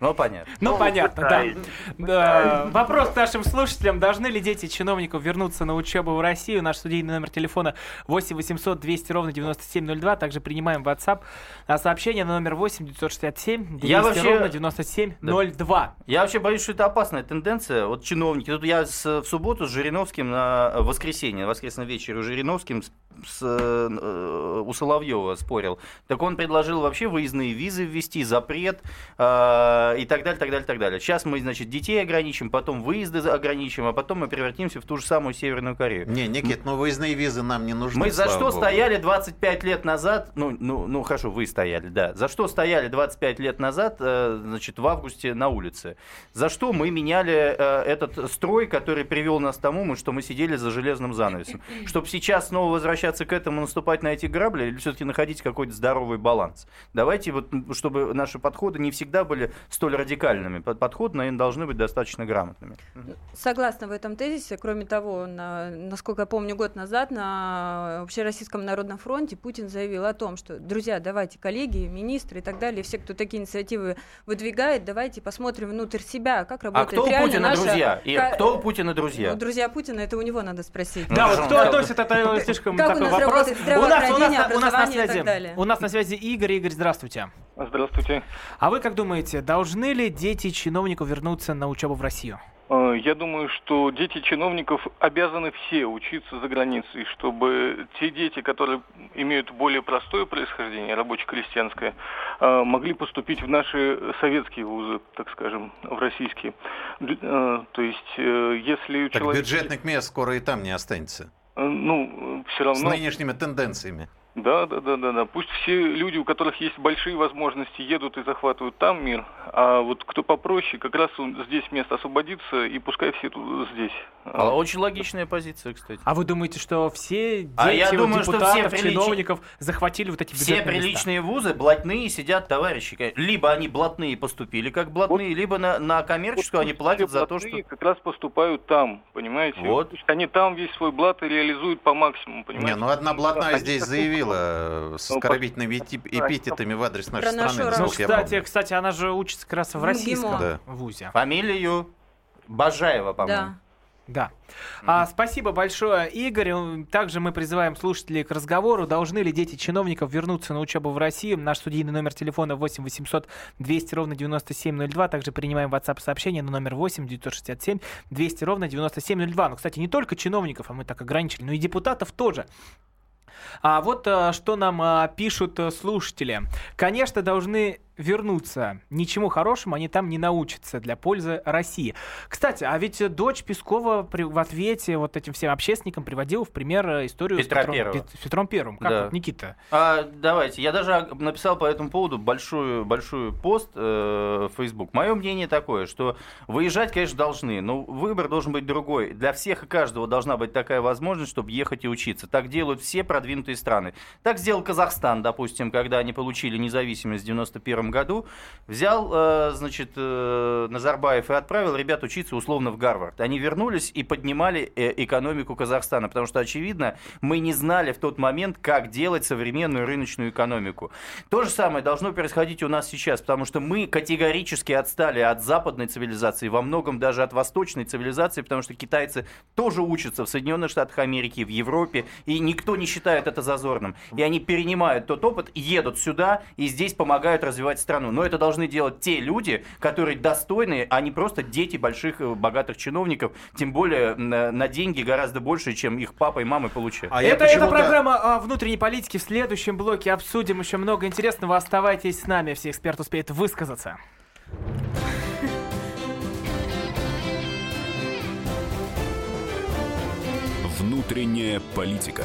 Ну, понятно. Ну, Ну, понятно, да. пытаюсь. Да. Вопрос к нашим слушателям. Должны ли дети чиновников вернуться на учебу в Россию? Наш студийный номер телефона 8 800 200 ровно 9702. Также принимаем WhatsApp. А сообщение на номер 8 967 200 Я вообще- ровно 9702. Я вообще боюсь, что это опасная тенденция. Вот чиновники. Тут я с- в субботу с Жириновским на в воскресенье, на воскресный вечер у Жириновским с, с, э, у Соловьева спорил. Так он предложил вообще выездные визы ввести, запрет э, и так далее, так далее, так далее. Сейчас мы, значит, детей ограничим, потом выезды ограничим, а потом мы превратимся в ту же самую Северную Корею. Не, Никит, ну выездные визы нам не нужны. Мы за что богу. стояли 25 лет назад, ну, ну, ну хорошо, вы стояли, да. За что стояли 25 лет назад, э, значит, в августе на улице? За что мы меняли э, этот строй, который привел нас к тому, что мы сидели за железным занавесом? Чтобы сейчас снова возвращаться к этому, наступать на эти грабли, или все-таки находить какой-то здоровый баланс? Давайте вот, чтобы наши подходы не всегда были столь радикальными. Под- Подходы, наверное, должны быть достаточно грамотными. Согласна в этом тезисе. Кроме того, на- насколько я помню, год назад на Общероссийском народном фронте Путин заявил о том, что, друзья, давайте, коллеги, министры и так далее, все, кто такие инициативы выдвигает, давайте посмотрим внутрь себя, как А работает кто у реально Путина наша... друзья? Ир, ка- кто у Путина друзья? Ну, друзья Путина, это у него надо спросить. Да, вот кто относит это слишком Как у такой нас вопрос. У нас, у, нас, у нас на образование и так связи, далее? у нас на связи Игорь. Игорь, здравствуйте. Здравствуйте. А вы как думаете, должны ли дети чиновников вернуться на учебу в Россию? Э, Я думаю, что дети чиновников обязаны все учиться за границей, чтобы те дети, которые имеют более простое происхождение, рабоче-крестьянское, э, могли поступить в наши советские вузы, так скажем, в российские. Э, То есть, если Так человек... бюджетных мест скоро и там не останется. Ну, все С равно... нынешними тенденциями. Да, да, да, да, да. Пусть все люди, у которых есть большие возможности, едут и захватывают там мир, а вот кто попроще, как раз он здесь место освободится, и пускай все тут здесь. А, Очень логичная позиция, кстати. А вы думаете, что все дети А я вот думаю, что депутатов, все прилич- чиновников захватили вот эти Все бюджетные места? приличные вузы, блатные сидят товарищи. Либо они блатные поступили как блатные, либо на, на коммерческую они Пусть платят за то, что... как раз поступают там, понимаете? Вот. Они там весь свой блат и реализуют по максимуму, понимаете? Не, ну одна блатная Они здесь заявила э, с Ну, оскорбительными эпитетами в адрес нашей страны. Ну, кстати, помню. кстати, она же учится как раз в В российском. Да. вузе. Фамилию Бажаева, по-моему. Да. Да. А, спасибо большое, Игорь. Также мы призываем слушателей к разговору. Должны ли дети чиновников вернуться на учебу в Россию? Наш студийный номер телефона 8 800 200 ровно 9702. Также принимаем WhatsApp сообщение на номер 8 967 200 ровно 9702. Но, кстати, не только чиновников, а мы так ограничили, но и депутатов тоже. А вот а, что нам а, пишут а, слушатели. Конечно, должны вернуться. Ничему хорошему они там не научатся для пользы России. Кстати, а ведь дочь Пескова при- в ответе вот этим всем общественникам приводила в пример э, историю Петра с, Петром, Первого. Пет- с Петром Первым. Как Да. вот, Никита? А, давайте. Я даже написал по этому поводу большую, большую пост э, в Facebook. Мое мнение такое, что выезжать, конечно, должны, но выбор должен быть другой. Для всех и каждого должна быть такая возможность, чтобы ехать и учиться. Так делают все продвинутые страны. Так сделал Казахстан, допустим, когда они получили независимость в 91 году. Взял, э, значит, э, Назарбаев и отправил ребят учиться условно в Гарвард. Они вернулись и поднимали э, экономику Казахстана, потому что, очевидно, мы не знали в тот момент, как делать современную рыночную экономику. То же самое должно происходить у нас сейчас, потому что мы категорически отстали от западной цивилизации, во многом даже от восточной цивилизации, потому что китайцы тоже учатся в Соединенных Штатах Америки, в Европе, и никто не считает это зазорным. И они перенимают тот опыт, едут сюда и здесь помогают развивать страну. Но это должны делать те люди, которые достойны, а не просто дети больших э, богатых чиновников, тем более на, на деньги гораздо больше, чем их папа и мама получают. А это, это программа о внутренней политике. В следующем блоке обсудим еще много интересного. Оставайтесь с нами, все эксперты успеют высказаться. Внутренняя политика.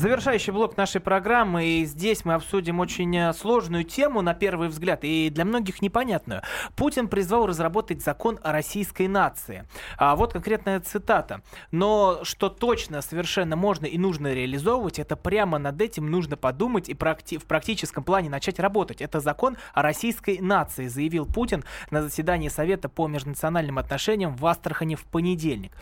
Завершающий блок нашей программы, и здесь мы обсудим очень э, сложную тему, на первый взгляд, и для многих непонятную. Путин призвал разработать закон о российской нации. А вот конкретная цитата. Но что точно совершенно можно и нужно реализовывать, это прямо над этим нужно подумать и в практическом плане начать работать. Это закон о российской нации, заявил Путин на заседании Совета по межнациональным отношениям в Астрахани в понедельник.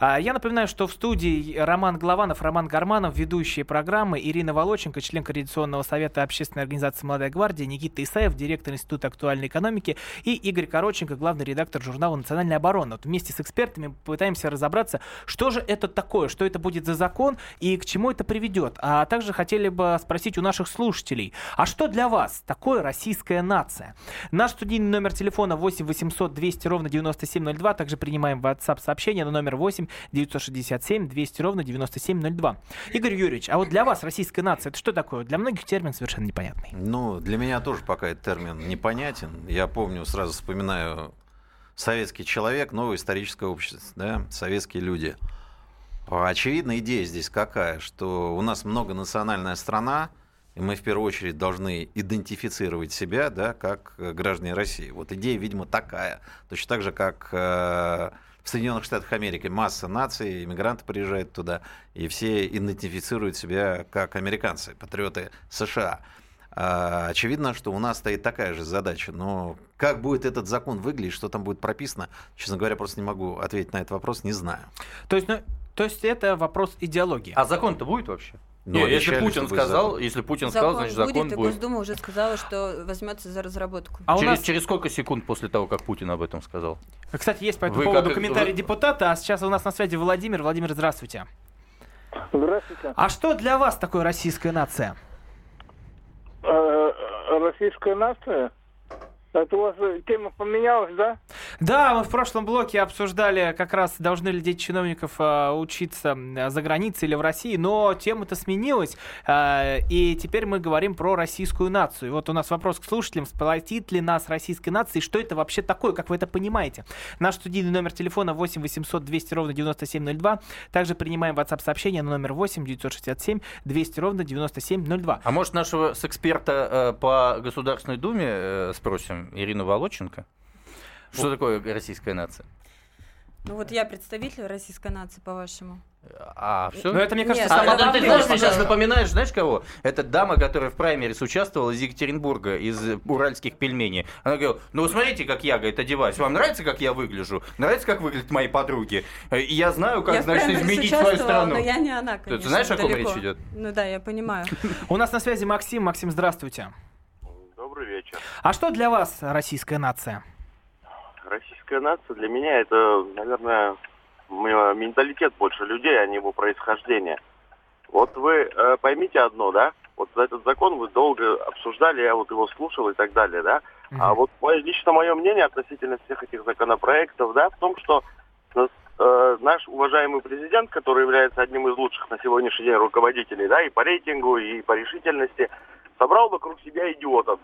А, Я напоминаю, что в студии Роман Голованов, Роман Гарманов, ведущие программы, Ирина Волоченко, член Координационного совета общественной организации «Молодая гвардия», Никита Исаев, директор Института актуальной экономики, и Игорь Короченко, главный редактор журнала «Национальная оборона». Вот вместе с экспертами пытаемся разобраться, что же это такое, что это будет за закон и к чему это приведет. А также хотели бы спросить у наших слушателей, а что для вас такое российская нация? Наш студийный номер телефона 8 800 200 ровно 9702. Также принимаем WhatsApp сообщение на номер 8 967 200 ровно 9702. Игорь Юрьевич, а вот для вас российская нация это что такое? Для многих термин совершенно непонятный. Ну, для меня тоже пока этот термин непонятен. Я помню, сразу вспоминаю советский человек, новое историческое общество, да, советские люди. Очевидно, идея здесь какая, что у нас многонациональная страна, и мы в первую очередь должны идентифицировать себя, да, как э, граждане России. Вот идея, видимо, такая. Точно так же, как э, в Соединенных Штатах Америки масса наций, иммигранты приезжают туда, и все идентифицируют себя как американцы, патриоты США. А, Очевидно, что у нас стоит такая же задача. Но как будет этот закон выглядеть, что там будет прописано, честно говоря, просто не могу ответить на этот вопрос, не знаю. То есть, ну, то есть это вопрос идеологии. А закон-то будет вообще? Но Не, если Путин сказал, закон. если Путин сказал, значит закон будет, и будет. Госдума уже сказала, что возьмется за разработку. А у через, нас, через сколько секунд после того, как Путин об этом сказал? кстати, есть по этому Вы поводу как- комментарий вы- депутата, а сейчас у нас на связи Владимир. Владимир, здравствуйте. Здравствуйте. А что для вас такое российская нация? Э, Российская нация? Это у вас э, тема поменялась, да? Да, мы в прошлом блоке обсуждали, как раз должны ли дети чиновников а, учиться за границей или в России, но тема-то сменилась, а, и теперь мы говорим про российскую нацию. Вот у нас вопрос к слушателям, сплотит ли нас российской нации, что это вообще такое, как вы это понимаете? Наш студийный номер телефона 8 800 200 ровно 9702, также принимаем WhatsApp сообщение на номер 8 967 200 ровно 9702. А может нашего с эксперта э, по Государственной Думе э, спросим, Ирину Волоченко? Что такое российская нация? Ну вот я представитель российской нации, по-вашему. А, все? Ну, это, мне кажется, Нет, А, это ну, ты знаешь, сейчас напоминаешь, знаешь кого? Это дама, которая в праймерис участвовала из Екатеринбурга, из уральских пельменей. Она говорила, ну смотрите, как я, говорит, одеваюсь. Вам нравится, как я выгляжу? Нравится, как выглядят мои подруги? И я знаю, как, я значит, изменить свою страну. Но я не она, конечно. знаешь, о ком далеко. речь идет? Ну да, я понимаю. У нас на связи Максим. Максим, здравствуйте. Добрый вечер. А что для вас российская нация? Российская нация для меня это, наверное, менталитет больше людей, а не его происхождение. Вот вы э, поймите одно, да? Вот за этот закон вы долго обсуждали, я вот его слушал и так далее, да? А Мгм. вот лично мое мнение относительно всех этих законопроектов, да, в том, что э, наш уважаемый президент, который является одним из лучших на сегодняшний день руководителей, да, и по рейтингу, и по решительности, собрал вокруг себя идиотов,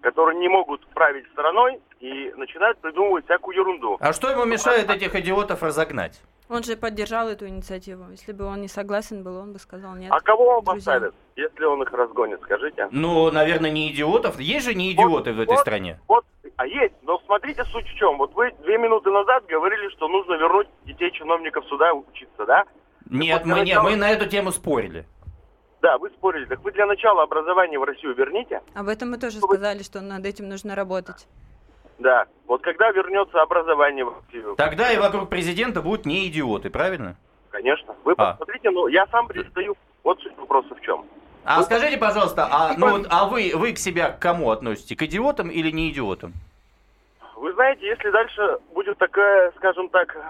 которые не могут править страной и начинают придумывать всякую ерунду. А что ему мешает этих идиотов разогнать? Он же поддержал эту инициативу. Если бы он не согласен был, он бы сказал нет. А кого он друзья. поставит, если он их разгонит, скажите? Ну, наверное, не идиотов. Есть же не идиоты в этой вот, стране. Вот, а есть, но смотрите суть в чем. Вот вы две минуты назад говорили, что нужно вернуть детей чиновников сюда учиться, да? Нет, вот мы, не, мы на эту тему спорили. Да, вы спорили. Так вы для начала образование в Россию верните. Об этом мы тоже Чтобы- сказали, что над этим нужно работать. Да. Вот когда вернется образование в Россию? Тогда и вокруг президента будут не идиоты, правильно? Конечно. Вы А. посмотрите, ну, я сам предстаю. Вот суть вопроса в чем. А Вы- скажите, пожалуйста, а, Вы ну, вот, а вы, вы к себя к кому относите? К идиотам или не идиотам? Вы знаете, если дальше будет такая, скажем так, э,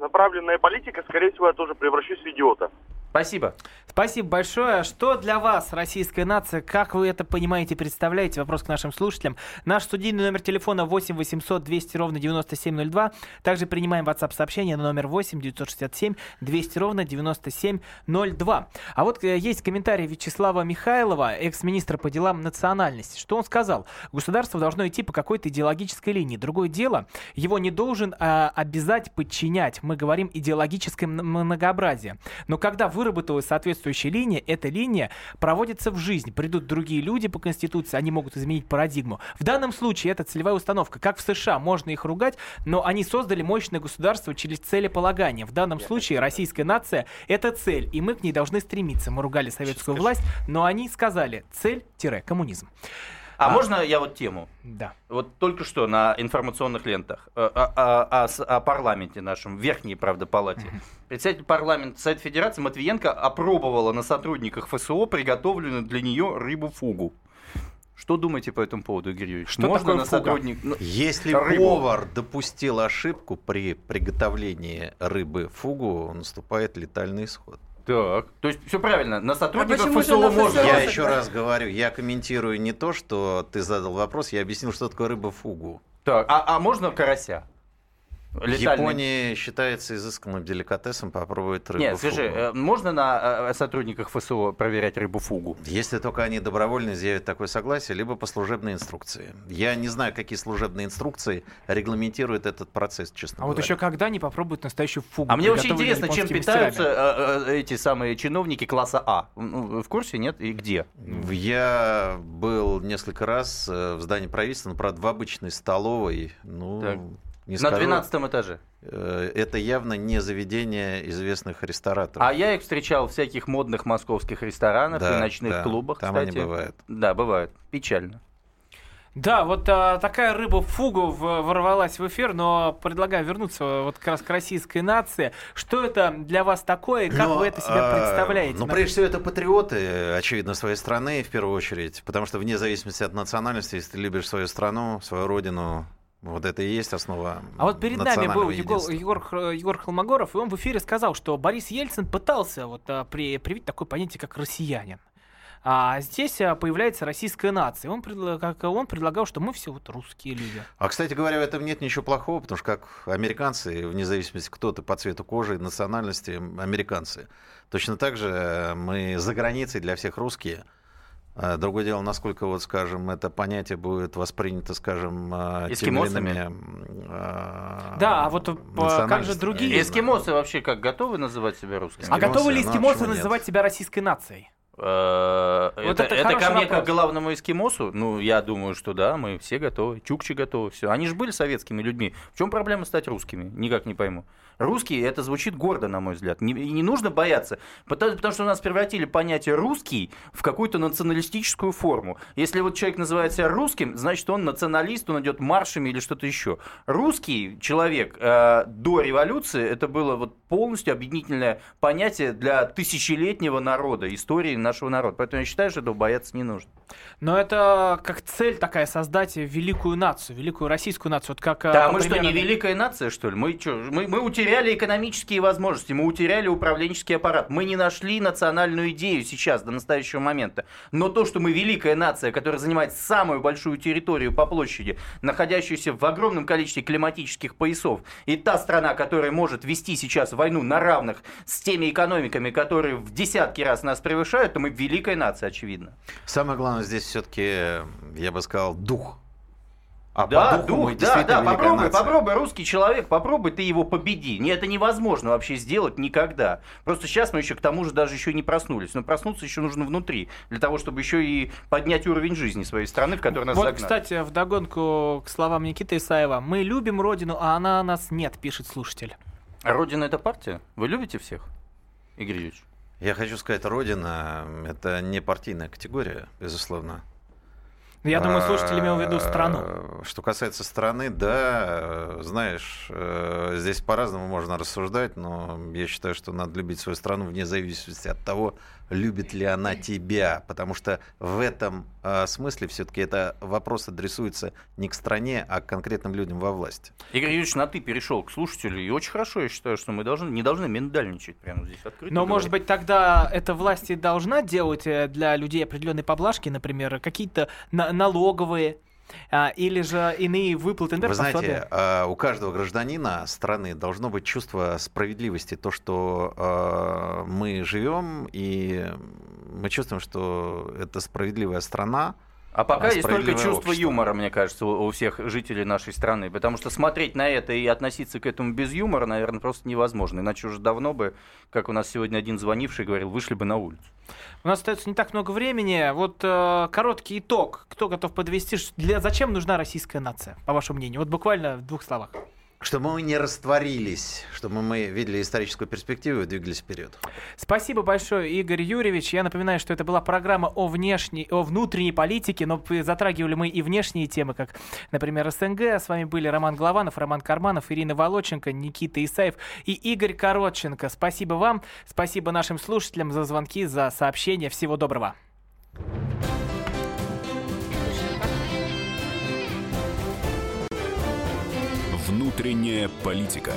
направленная политика, скорее всего, я тоже превращусь в идиота. Спасибо. Спасибо большое. Что для вас российская нация? Как вы это понимаете, представляете? Вопрос к нашим слушателям. Наш студийный номер телефона 8 800 200 ровно 9702. Также принимаем WhatsApp сообщение на номер 8 967 200 ровно 9702. А вот э, есть комментарий Вячеслава Михайлова, экс-министра по делам национальности. Что он сказал? Государство должно идти по какой-то идеологической линии. Другое дело, его не должен а, обязать подчинять. Мы говорим идеологическое многообразие. Но когда вы выработалась соответствующая линия, эта линия проводится в жизнь. Придут другие люди по Конституции, они могут изменить парадигму. В данном случае это целевая установка. Как в США, можно их ругать, но они создали мощное государство через целеполагание. В данном случае российская нация — это цель, и мы к ней должны стремиться. Мы ругали советскую власть, но они сказали цель-коммунизм. А, можно я вот тему? Да. Вот только что на информационных лентах о, о- о о парламенте нашем, верхней, правда, палате. Председатель парламента Совета Федерации Матвиенко опробовала на сотрудниках ФСО приготовленную для нее рыбу-фугу. Что думаете по этому поводу, Игорь Юрьевич? Что Можно такое на сотрудник... ну, Если Рыбу. повар допустил ошибку при приготовлении рыбы фугу, наступает летальный исход. Так, то есть все правильно, на сотрудниках почему же ФСО можно. Я еще раз говорю, я комментирую не то, что ты задал вопрос, я объяснил, что такое рыба фугу. Так, а, а можно карася? Летальный. Японии считается изысканным деликатесом попробовать рыбу Нет, скажи, фугу. э, можно на э, сотрудниках ФСО проверять рыбу фугу? Если только они добровольно изъявят такое согласие, либо по служебной инструкции. Я не знаю, какие служебные инструкции регламентируют этот процесс, честно А вот говоря. еще когда они попробуют настоящую фугу? А мне вообще приготовленную интересно, чем питаются мастерами? э, э, эти самые чиновники класса А. В курсе, нет? И где? Я был несколько раз э, в здании правительства, но, правда, в обычной столовой. Ну, Так. Не На скажу. 12 этаже. Э, Это явно не заведение известных рестораторов. А я их встречал в всяких модных московских ресторанах Да, и ночных да, клубах, там кстати. они бывают. Да, бывают. Печально. Да, вот а, такая рыба фугу в- ворвалась в эфир, но предлагаю вернуться вот как раз к российской нации. Что это для вас такое, и как Но, вы это себе а, представляете? Ну, прежде всего, это патриоты, очевидно, своей страны, в первую очередь. Потому что вне зависимости от национальности, если ты любишь свою страну, свою родину, вот это и есть основа А вот перед нами был Егор. Егор, Егор Холмогоров, и он в эфире сказал, что Борис Ельцин пытался вот, а, при, привить такое понятие, как россиянин. А здесь а, появляется российская нация. Он, как он предлагал, что мы все вот русские люди. А, кстати говоря, в этом нет ничего плохого, потому что как американцы, вне зависимости, кто ты по цвету кожи, национальности, американцы. Точно так же э, мы за границей для всех русские. А, Другое дело, насколько, вот, скажем, это понятие будет воспринято, скажем, а, Эскимосами? иными, а, Да, а вот, а, как же другие? Эскимосы вообще как готовы называть себя русскими? А Эскимосы, готовы ли ну, а эскимосы нет? называть себя российской нацией? Э, Вот это, это это ко мне вопрос. как главному эскимосу? Ну, я думаю, что да, мы все готовы. Чукчи готовы, все. Они же были советскими людьми. В чем проблема стать русскими? Никак не пойму. Русские, это звучит гордо, на мой взгляд. Не, не нужно бояться. Потому, потому что у нас превратили понятие русский в какую-то националистическую форму. Если вот человек называет себя русским, значит он националист, он идет маршами или что-то еще. Русский человек э, до революции это было вот полностью объединительное понятие для тысячелетнего народа, истории нашего народа. Поэтому я считаю, что этого бояться не нужно. Но это как цель такая создать великую нацию, великую российскую нацию. Вот как, а, Да, мы что, не великая нация, что ли? Мы, чё, мы, мы утеряли экономические возможности, мы утеряли управленческий аппарат, мы не нашли национальную идею сейчас, до настоящего момента. Но то, что мы великая нация, которая занимает самую большую территорию по площади, находящуюся в огромном количестве климатических поясов, и та страна, которая может вести сейчас войну на равных с теми экономиками, которые в десятки раз нас превышают, то мы великая нация, очевидно. Самое главное здесь все-таки, я бы сказал, дух. А да, по духу мы дух, да, да, попробуй, нация. попробуй, русский человек, попробуй ты его победи. Не, это невозможно вообще сделать никогда. Просто сейчас мы еще к тому же даже еще не проснулись. Но проснуться еще нужно внутри, для того, чтобы еще и поднять уровень жизни своей страны, в которую нас Вот, загнали. кстати, вдогонку к словам Никиты Исаева. Мы любим родину, а она нас нет, пишет слушатель. А Родина это партия? Вы любите всех, Игорь Юрьевич? Я хочу сказать, Родина – это не партийная категория, безусловно. Я думаю, слушатель имел в виду А, страну. Что касается страны, да, знаешь, э, здесь по-разному можно рассуждать, но я считаю, что надо любить свою страну вне зависимости от того, любит ли она тебя, потому что в этом э, смысле все-таки это вопрос адресуется не к стране, а к конкретным людям во власти. Игорь Юрьевич на ты перешел к слушателю, и очень хорошо, я считаю, что мы должны, не должны миндальничать прямо здесь открыто. Но, может говорить. быть, тогда эта власть и должна делать э, для людей определенные поблажки, например, какие-то на- налоговые или же иные выплаты, например, Вы знаете, пособия. э, у каждого гражданина страны должно быть чувство справедливости, то, что э, мы живем и мы чувствуем, что это справедливая страна, А пока А есть только чувство общество. юмора, мне кажется, у, у всех жителей нашей страны. Потому что смотреть на это и относиться к этому без юмора, наверное, просто невозможно. Иначе уже давно бы, как у нас сегодня один звонивший говорил, вышли бы на улицу. У нас остается не так много времени. Вот э, короткий итог. Кто готов подвести? Для, зачем нужна российская нация, по вашему мнению? Вот буквально в двух словах. Чтобы мы не растворились, чтобы мы видели историческую перспективу и двигались вперед. Спасибо большое, Игорь Юрьевич. Я напоминаю, что это была программа о внешней, о внутренней политике, но затрагивали мы и внешние темы, как, например, СНГ. С вами были Роман Голованов, Роман Карманов, Ирина Волоченко, Никита Исаев и Игорь Коротченко. Спасибо вам, спасибо нашим слушателям за звонки, за сообщения. Всего доброго. Внутренняя политика.